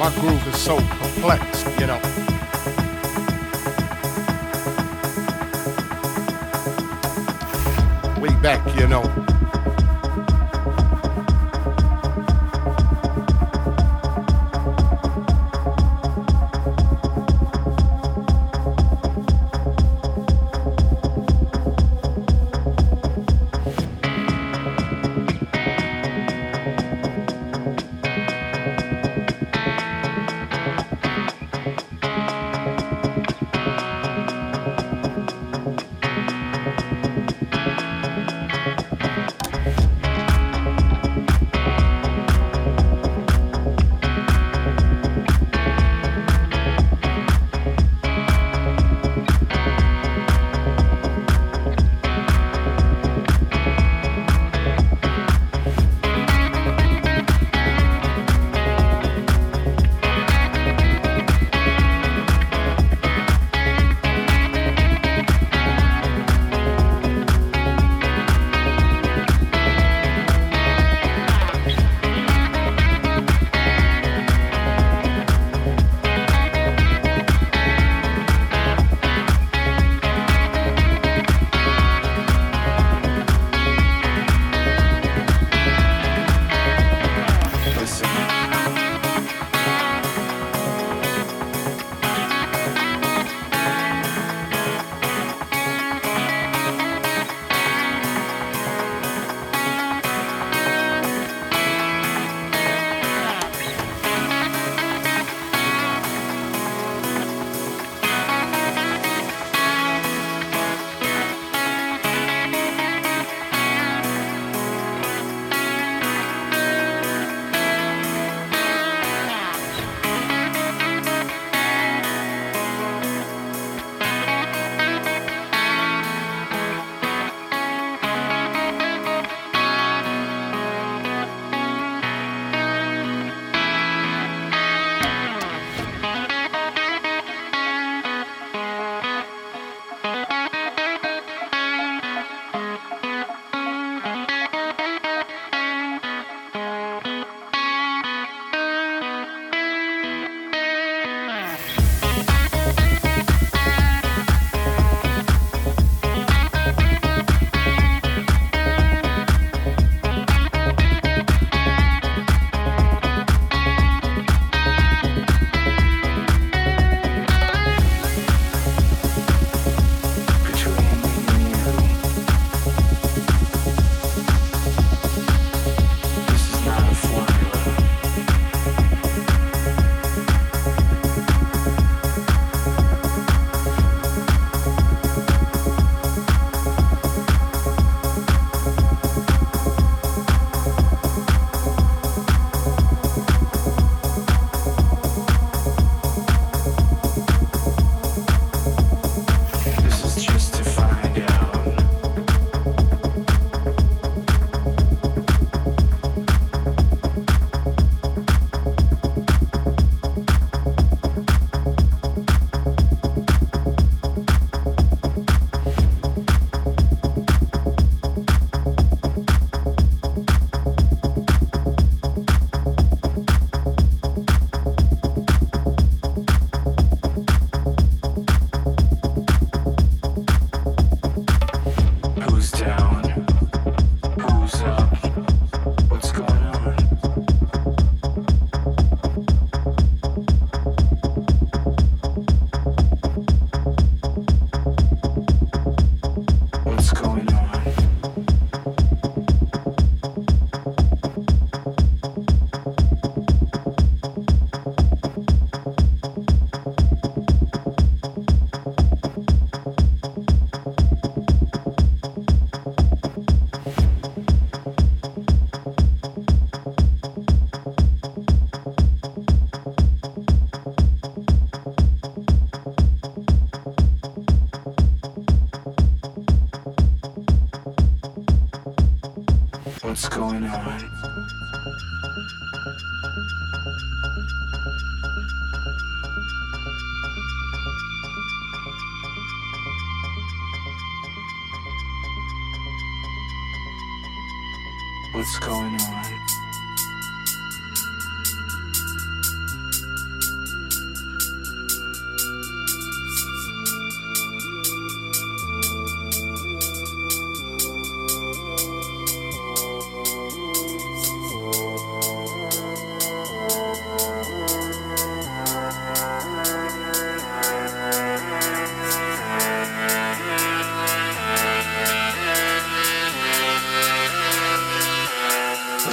My groove is so complex, you know. Way back, you know.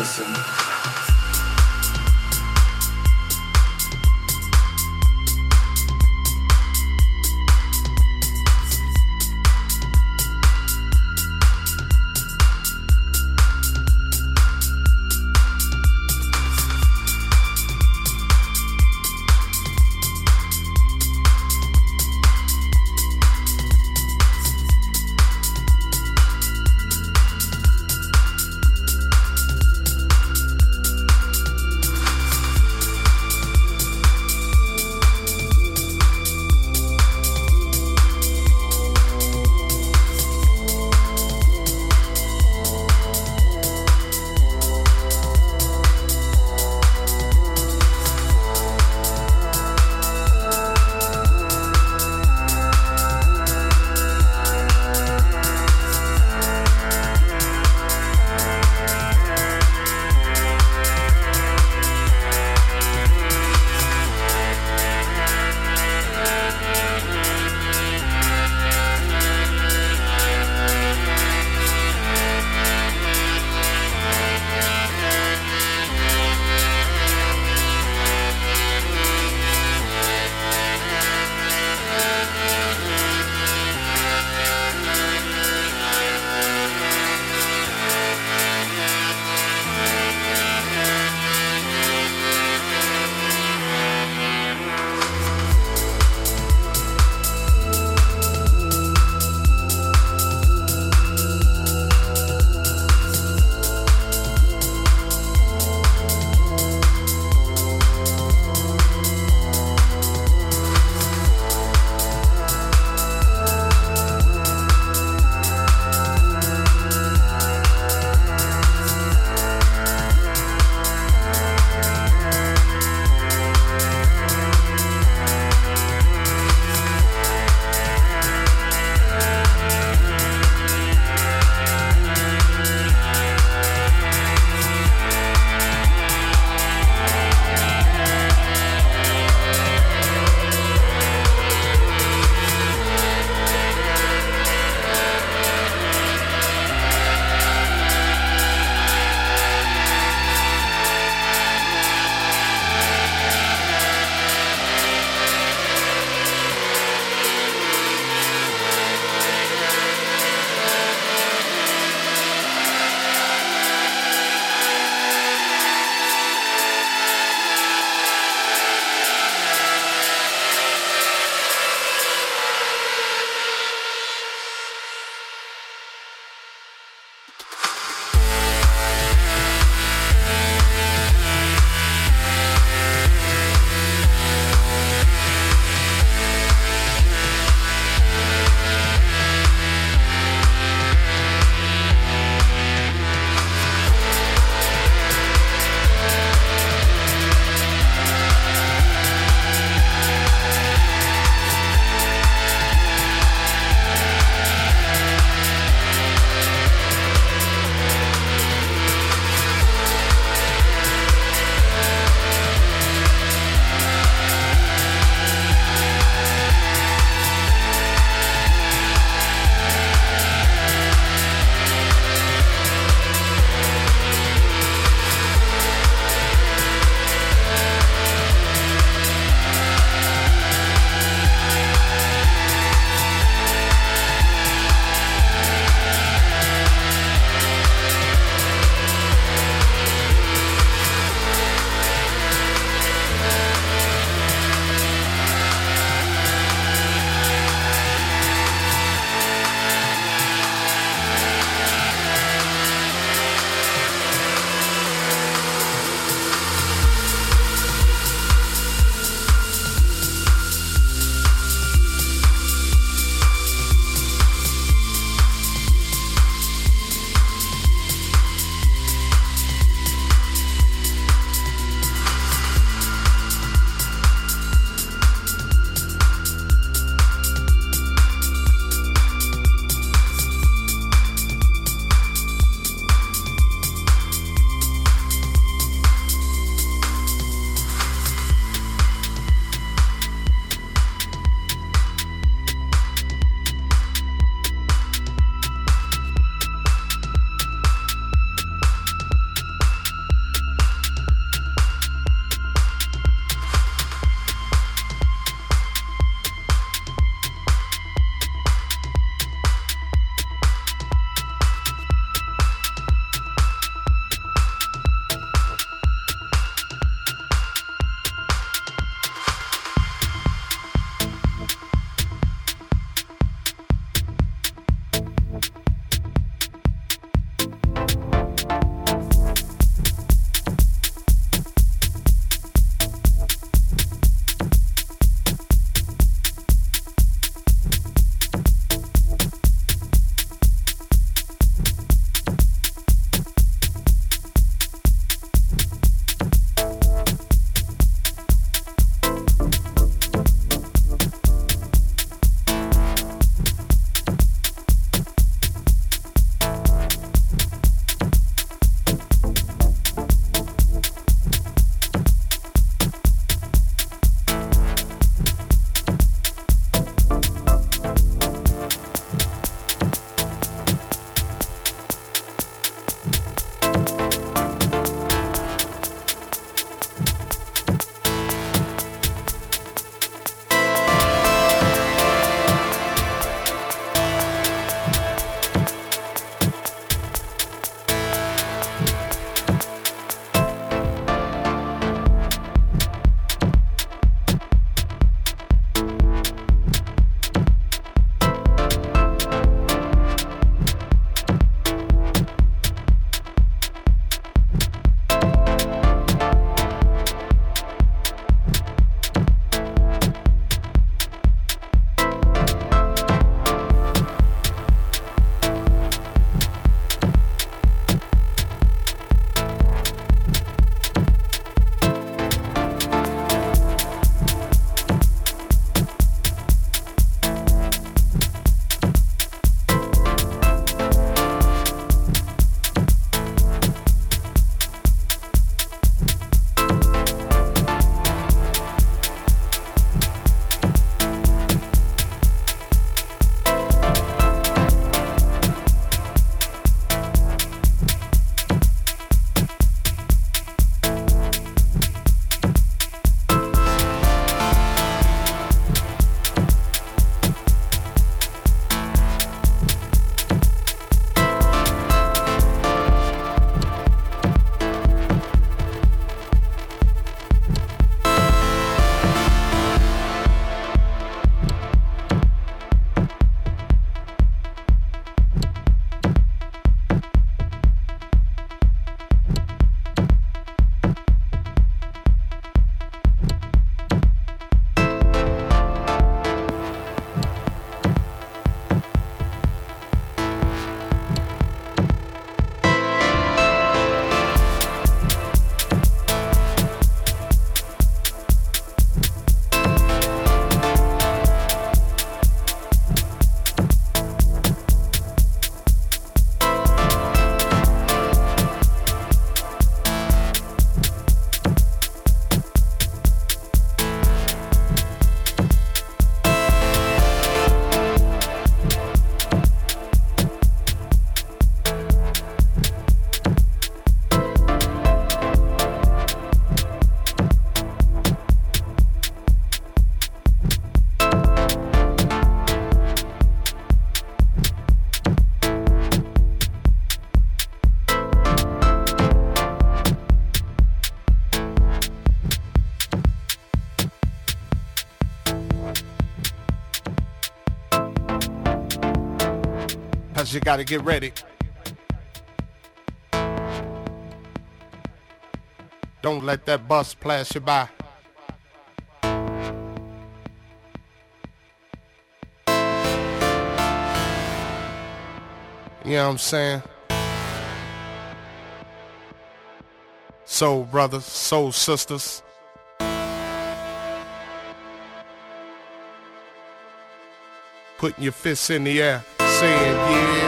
system. Cause you gotta get ready. Don't let that bus pass you by. You know what I'm saying? Soul brothers, soul sisters. Putting your fists in the air, saying yeah.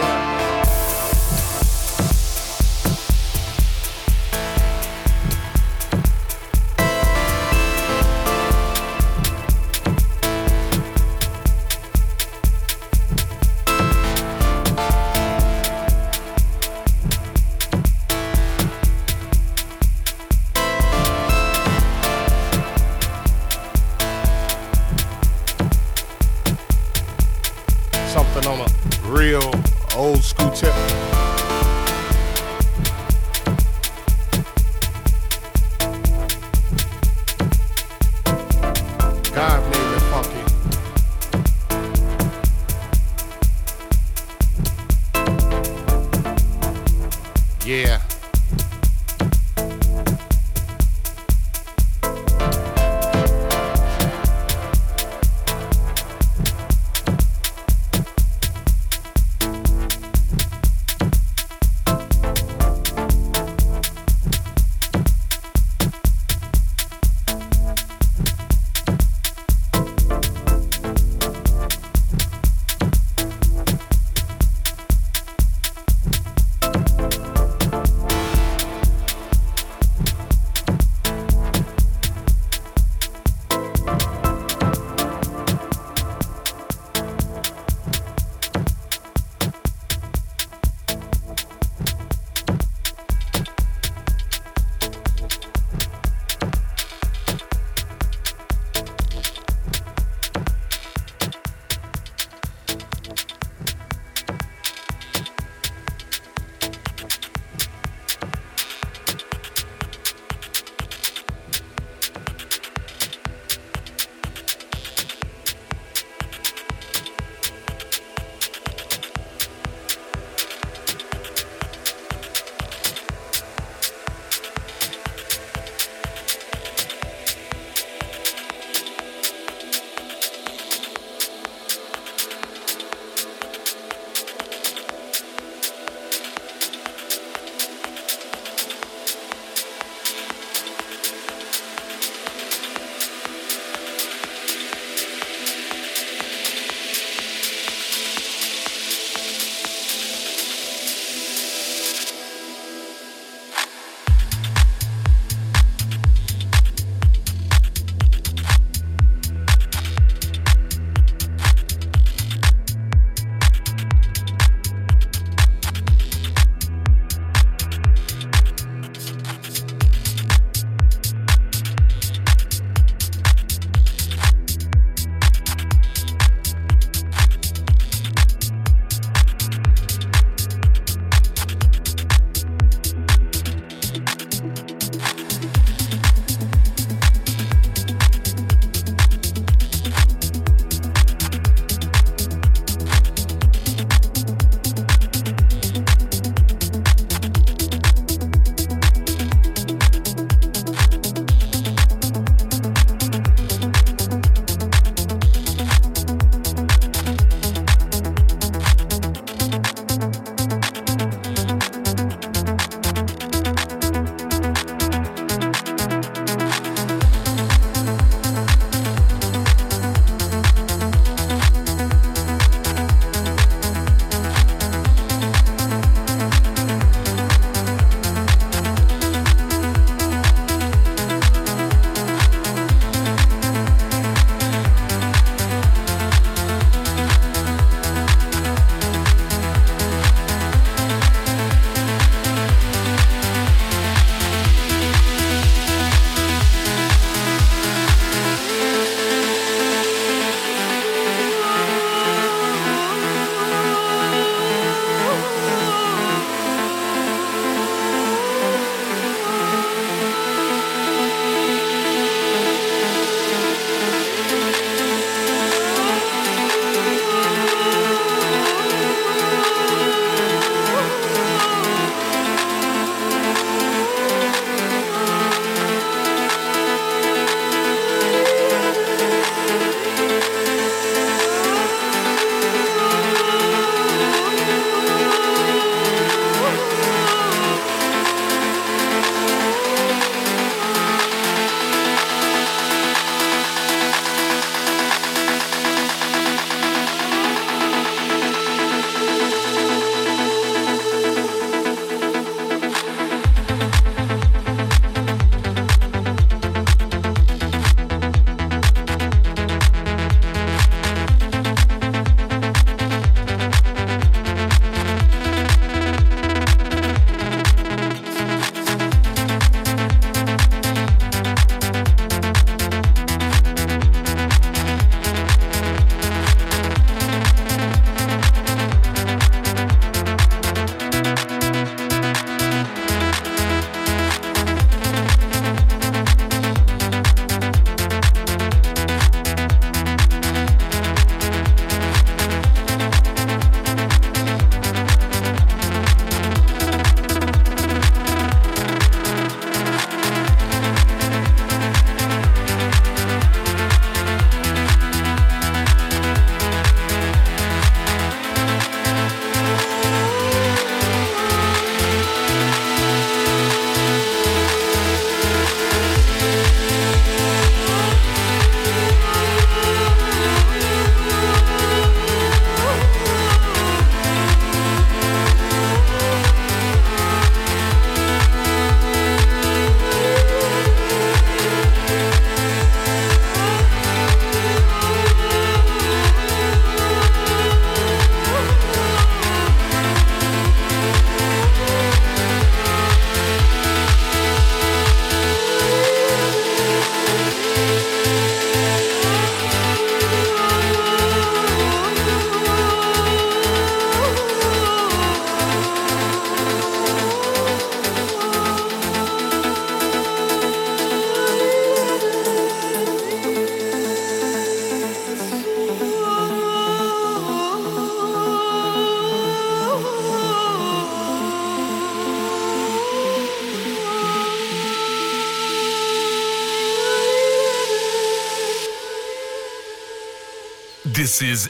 This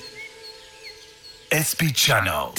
is SP Channel.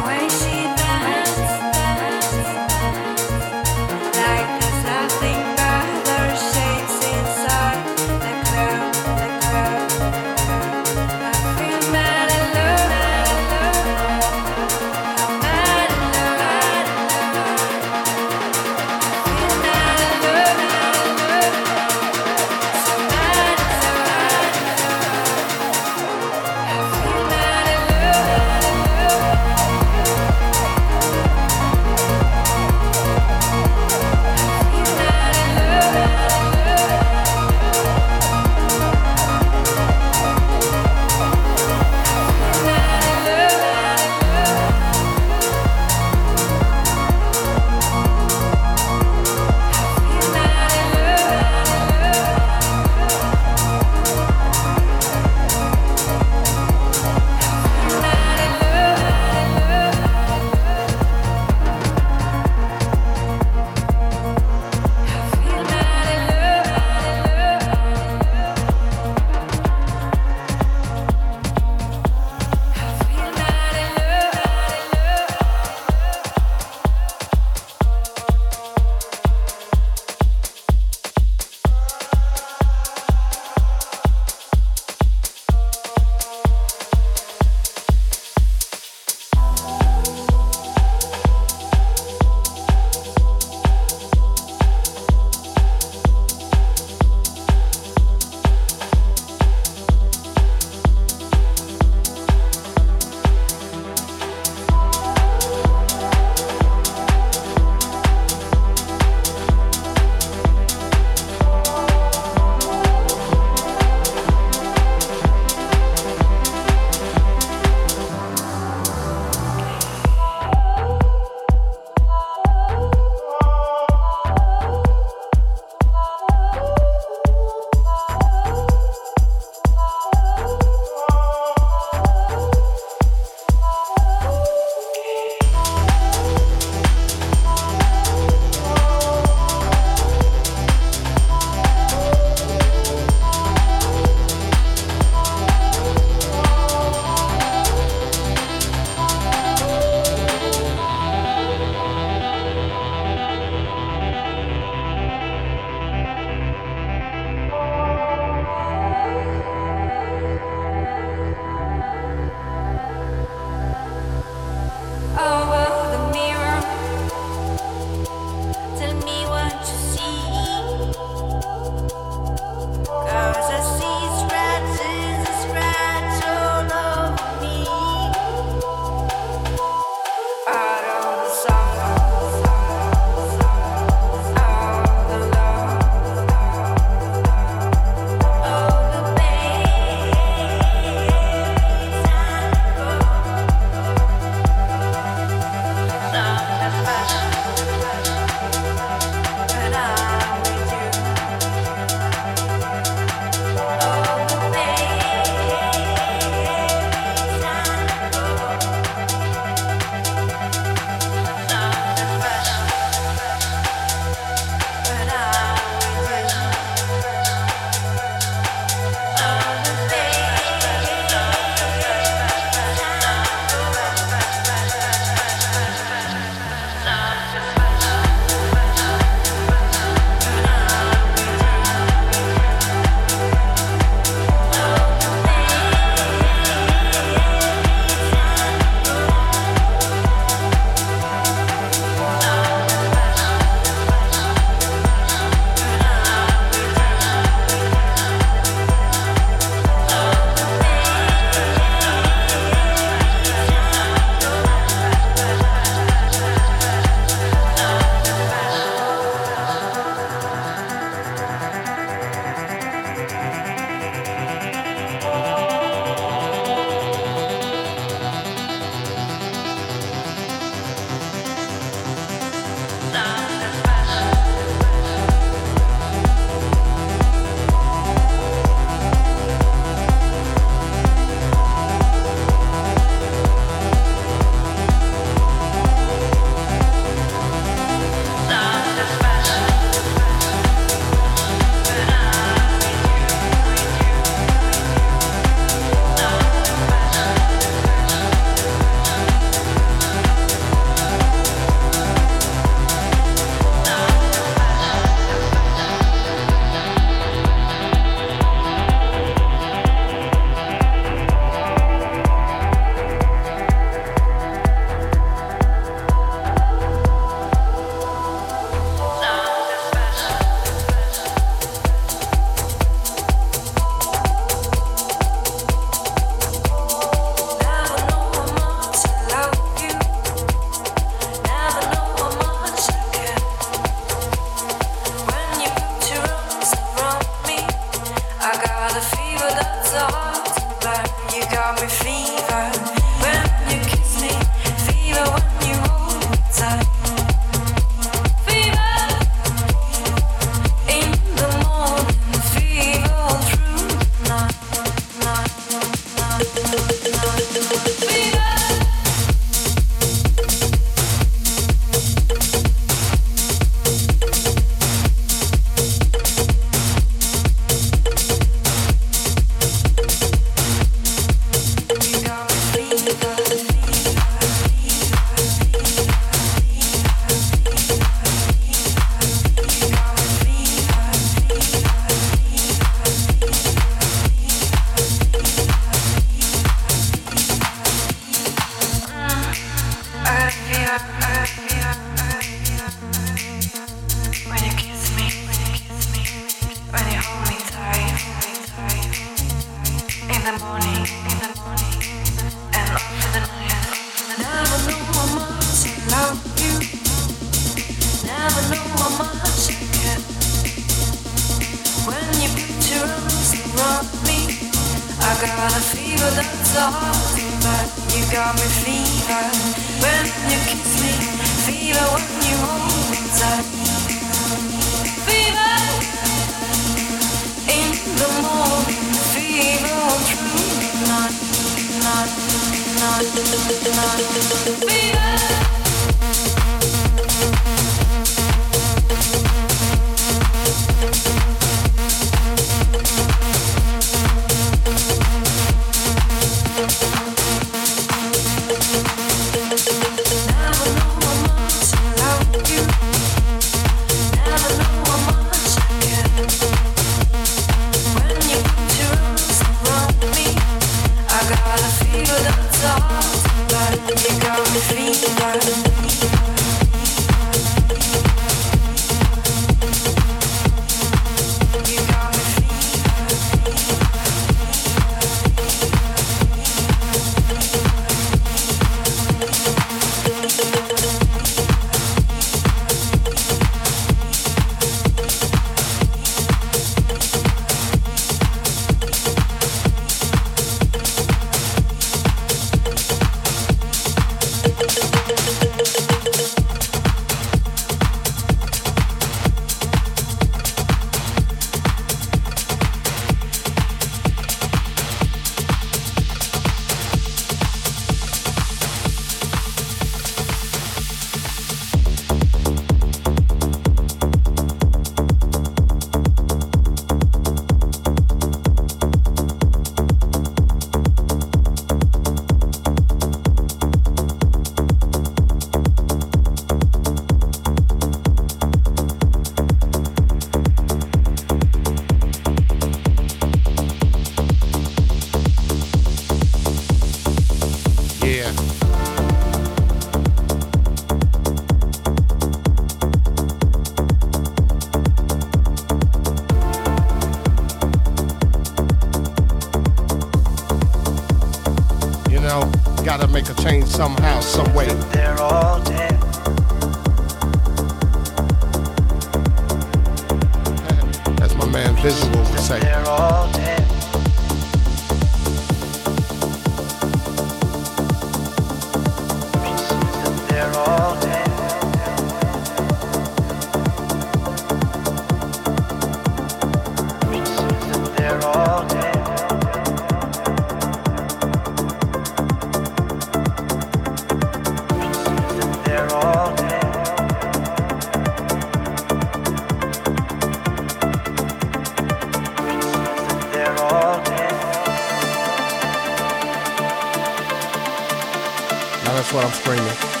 Now that's what I'm screaming.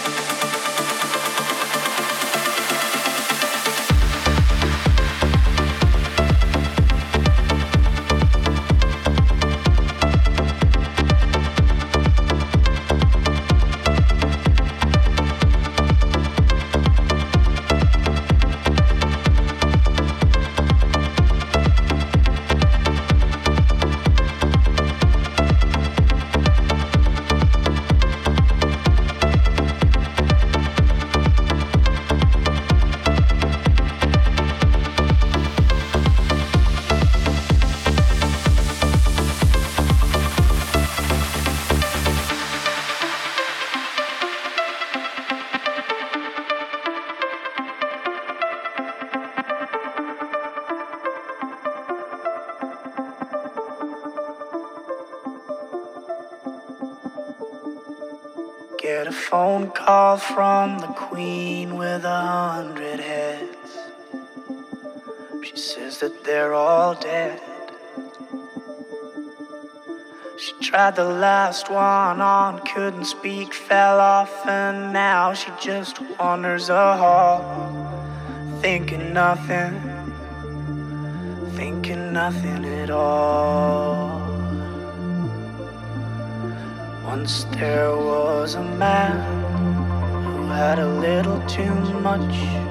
She tried the last one on, couldn't speak, fell off, and now she just wanders a hall, thinking nothing, thinking nothing at all. Once there was a man who had a little too much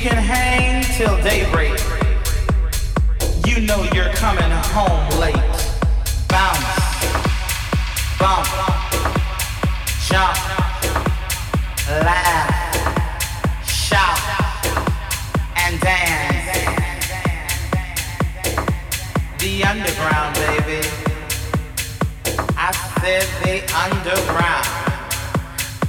can hang till daybreak. You know you're coming home late. Bounce, bump, jump, laugh, shout, and dance. The underground, baby. I said the underground.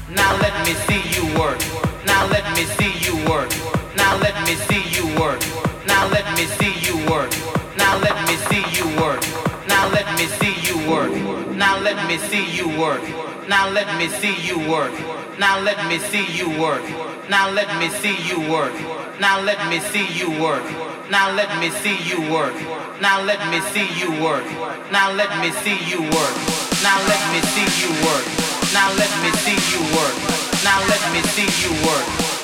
Now let me see you work. Now let me see you work. Now let me see you work. Now let me see you work. Now let me see you work. Now let me see you work. Now let me see you work. Now let me see you work. Now let me see you work. Now let me see you work. Now let me see you work. Now let me see you work. Now let me see you work. Now let me see you work. Now let me see you work. Now let me see you work. Now let me see you work.